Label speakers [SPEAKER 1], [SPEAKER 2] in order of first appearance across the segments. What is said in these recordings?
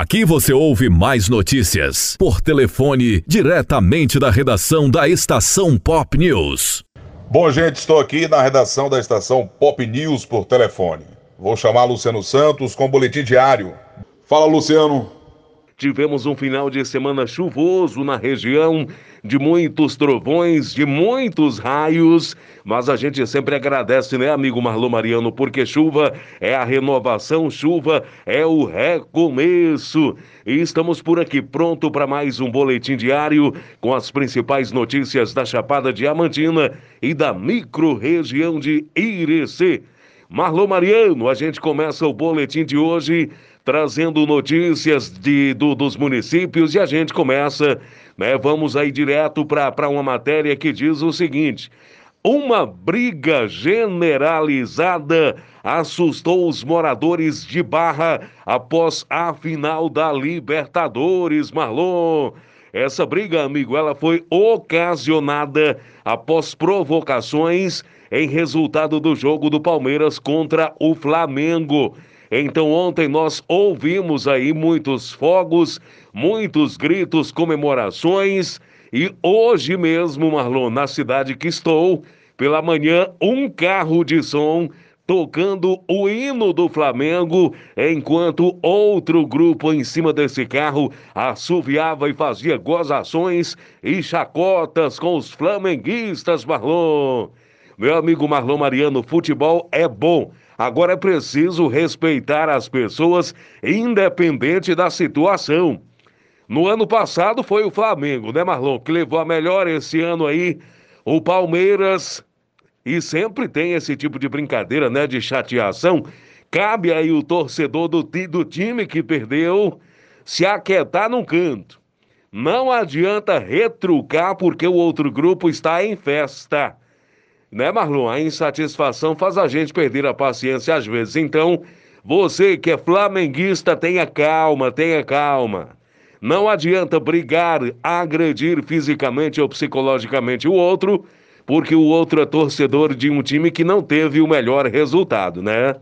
[SPEAKER 1] Aqui você ouve mais notícias por telefone diretamente da redação da Estação Pop News.
[SPEAKER 2] Bom, gente, estou aqui na redação da Estação Pop News por telefone. Vou chamar Luciano Santos com boletim diário. Fala, Luciano.
[SPEAKER 3] Tivemos um final de semana chuvoso na região, de muitos trovões, de muitos raios, mas a gente sempre agradece, né, amigo Marlon Mariano, porque chuva é a renovação, chuva é o recomeço. E estamos por aqui pronto para mais um boletim diário com as principais notícias da Chapada Diamantina e da micro-região de Irecê. Marlon Mariano, a gente começa o boletim de hoje trazendo notícias de, do, dos municípios e a gente começa, né? Vamos aí direto para uma matéria que diz o seguinte: uma briga generalizada assustou os moradores de Barra após a final da Libertadores, Marlon. Essa briga, amigo, ela foi ocasionada após provocações em resultado do jogo do Palmeiras contra o Flamengo. Então ontem nós ouvimos aí muitos fogos, muitos gritos, comemorações e hoje mesmo, Marlon, na cidade que estou, pela manhã, um carro de som tocando o hino do Flamengo, enquanto outro grupo em cima desse carro assoviava e fazia gozações e chacotas com os flamenguistas, Marlon. Meu amigo Marlon Mariano, futebol é bom Agora é preciso respeitar as pessoas, independente da situação. No ano passado foi o Flamengo, né, Marlon, que levou a melhor esse ano aí. O Palmeiras. E sempre tem esse tipo de brincadeira, né, de chateação. Cabe aí o torcedor do, do time que perdeu se aquietar num canto. Não adianta retrucar porque o outro grupo está em festa. Né, Marlon? A insatisfação faz a gente perder a paciência às vezes. Então, você que é flamenguista, tenha calma, tenha calma. Não adianta brigar, agredir fisicamente ou psicologicamente o outro, porque o outro é torcedor de um time que não teve o melhor resultado, né?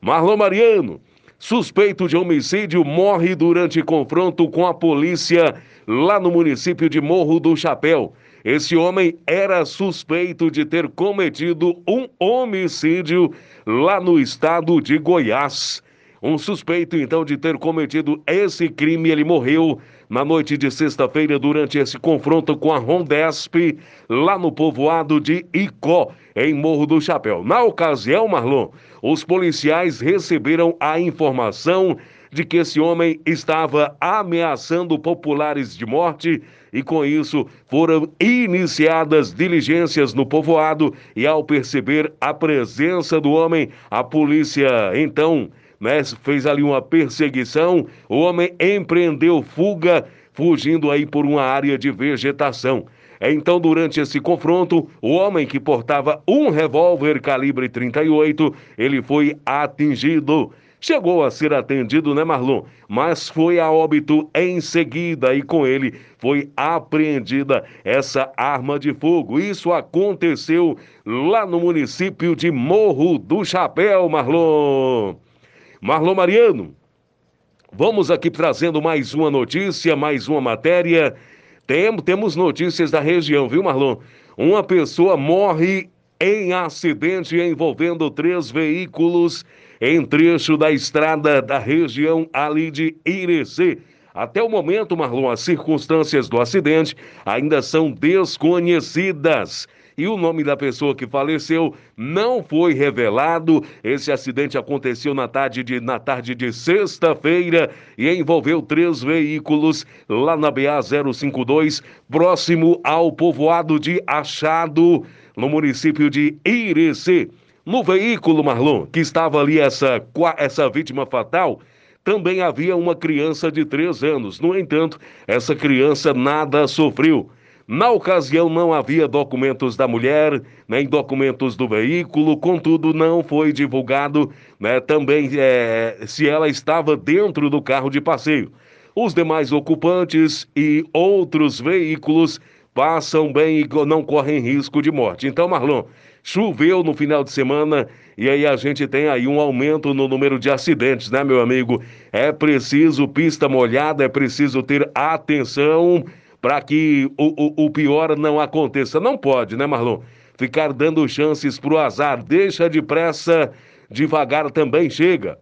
[SPEAKER 3] Marlon Mariano, suspeito de homicídio, morre durante confronto com a polícia lá no município de Morro do Chapéu. Esse homem era suspeito de ter cometido um homicídio lá no estado de Goiás. Um suspeito, então, de ter cometido esse crime, ele morreu na noite de sexta-feira durante esse confronto com a Rondesp, lá no povoado de Icó, em Morro do Chapéu. Na ocasião, Marlon, os policiais receberam a informação de que esse homem estava ameaçando populares de morte e com isso foram iniciadas diligências no povoado e ao perceber a presença do homem, a polícia então né, fez ali uma perseguição, o homem empreendeu fuga, fugindo aí por uma área de vegetação. Então, durante esse confronto, o homem que portava um revólver calibre 38, ele foi atingido chegou a ser atendido, né, Marlon? Mas foi a óbito em seguida e com ele foi apreendida essa arma de fogo. Isso aconteceu lá no município de Morro do Chapéu, Marlon. Marlon Mariano, vamos aqui trazendo mais uma notícia, mais uma matéria. Tem, temos notícias da região, viu, Marlon? Uma pessoa morre em acidente envolvendo três veículos em trecho da estrada da região ali de Irecê. Até o momento, Marlon, as circunstâncias do acidente ainda são desconhecidas. E o nome da pessoa que faleceu não foi revelado. Esse acidente aconteceu na tarde de, na tarde de sexta-feira e envolveu três veículos lá na BA 052, próximo ao povoado de Achado, no município de Irecê. No veículo, Marlon, que estava ali essa, essa vítima fatal, também havia uma criança de três anos. No entanto, essa criança nada sofreu. Na ocasião, não havia documentos da mulher, nem documentos do veículo, contudo, não foi divulgado né, também é, se ela estava dentro do carro de passeio. Os demais ocupantes e outros veículos passam bem e não correm risco de morte. Então, Marlon, Choveu no final de semana e aí a gente tem aí um aumento no número de acidentes, né, meu amigo? é preciso pista molhada, é preciso ter atenção para que o, o, o, pior não aconteça. Não pode, né, Marlon? Ficar dando chances para o azar. Deixa depressa, devagar também chega.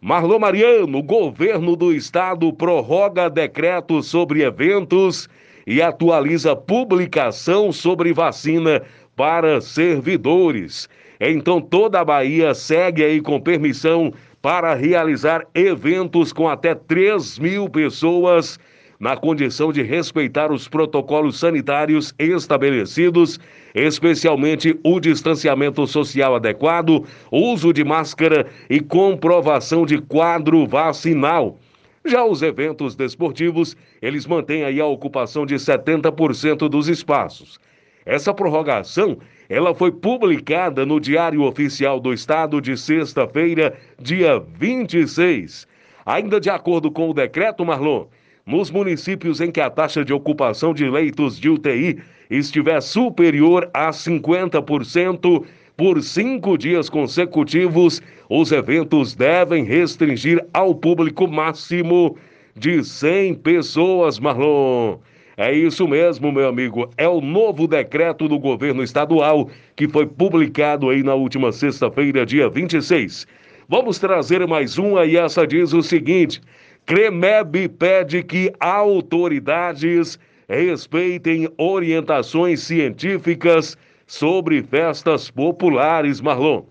[SPEAKER 3] Marlon Mariano, governo do estado prorroga decreto sobre eventos e atualiza publicação sobre vacina para servidores. Então toda a Bahia segue aí com permissão para realizar eventos com até 3 mil pessoas, na condição de respeitar os protocolos sanitários estabelecidos, especialmente o distanciamento social adequado, uso de máscara e comprovação de quadro vacinal. Já os eventos desportivos, eles mantêm aí a ocupação de 70% dos espaços. Essa prorrogação, ela foi publicada no Diário Oficial do Estado de sexta-feira, dia 26. Ainda de acordo com o decreto, Marlon, nos municípios em que a taxa de ocupação de leitos de UTI estiver superior a 50%, por cinco dias consecutivos, os eventos devem restringir ao público máximo de 100 pessoas, Marlon. É isso mesmo, meu amigo. É o novo decreto do governo estadual que foi publicado aí na última sexta-feira, dia 26. Vamos trazer mais uma e essa diz o seguinte: CREMEB pede que autoridades respeitem orientações científicas sobre festas populares, Marlon.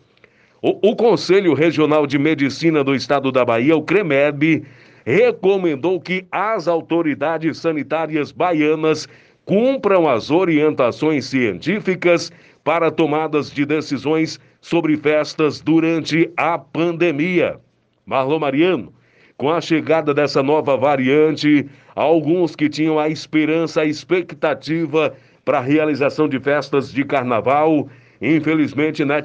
[SPEAKER 3] O, o, Conselho Regional de Medicina do Estado da Bahia, o CREMEB, recomendou que as autoridades sanitárias baianas cumpram as orientações científicas para tomadas de decisões sobre festas durante a pandemia. Marlon Mariano, com a chegada dessa nova variante, alguns que tinham a esperança, a expectativa para a realização de festas de carnaval, infelizmente, né,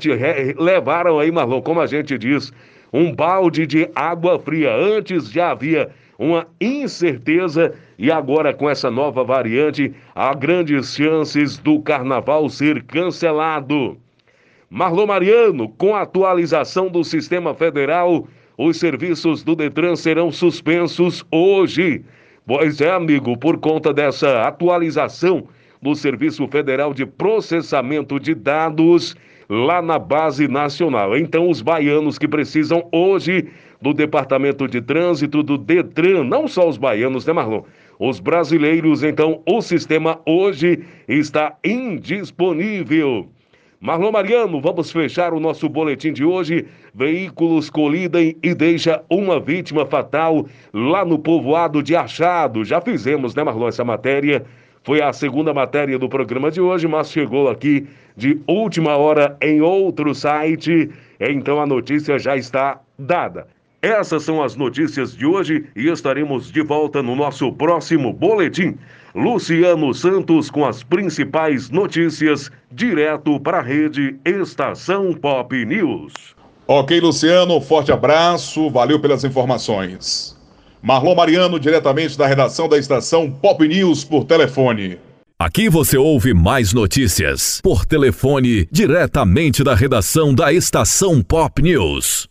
[SPEAKER 3] levaram aí, Marlon, como a gente diz, um balde de água fria. Antes já havia uma incerteza e agora com essa nova variante, há grandes chances do carnaval ser cancelado. Marlon Mariano, com a atualização do sistema federal, os serviços do Detran serão suspensos hoje. Pois é, amigo, por conta dessa atualização do Serviço Federal de Processamento de Dados, lá na base nacional. Então, os baianos que precisam hoje do Departamento de Trânsito do Detran, não só os baianos, né, Marlon? Os brasileiros, então, o sistema hoje está indisponível. Marlon Mariano, vamos fechar o nosso boletim de hoje. Veículos colidem e deixa uma vítima fatal lá no povoado de Achado. Já fizemos, né, Marlon, essa matéria. Foi a segunda matéria do programa de hoje, mas chegou aqui de última hora em outro site. Então a notícia já está dada. Essas são as notícias de hoje e estaremos de volta no nosso próximo boletim. Luciano Santos com as principais notícias, direto para a rede Estação Pop News.
[SPEAKER 2] Ok, Luciano, forte abraço, valeu pelas informações. Marlon Mariano, diretamente da redação da Estação Pop News por telefone.
[SPEAKER 1] Aqui você ouve mais notícias por telefone diretamente da redação da Estação Pop News.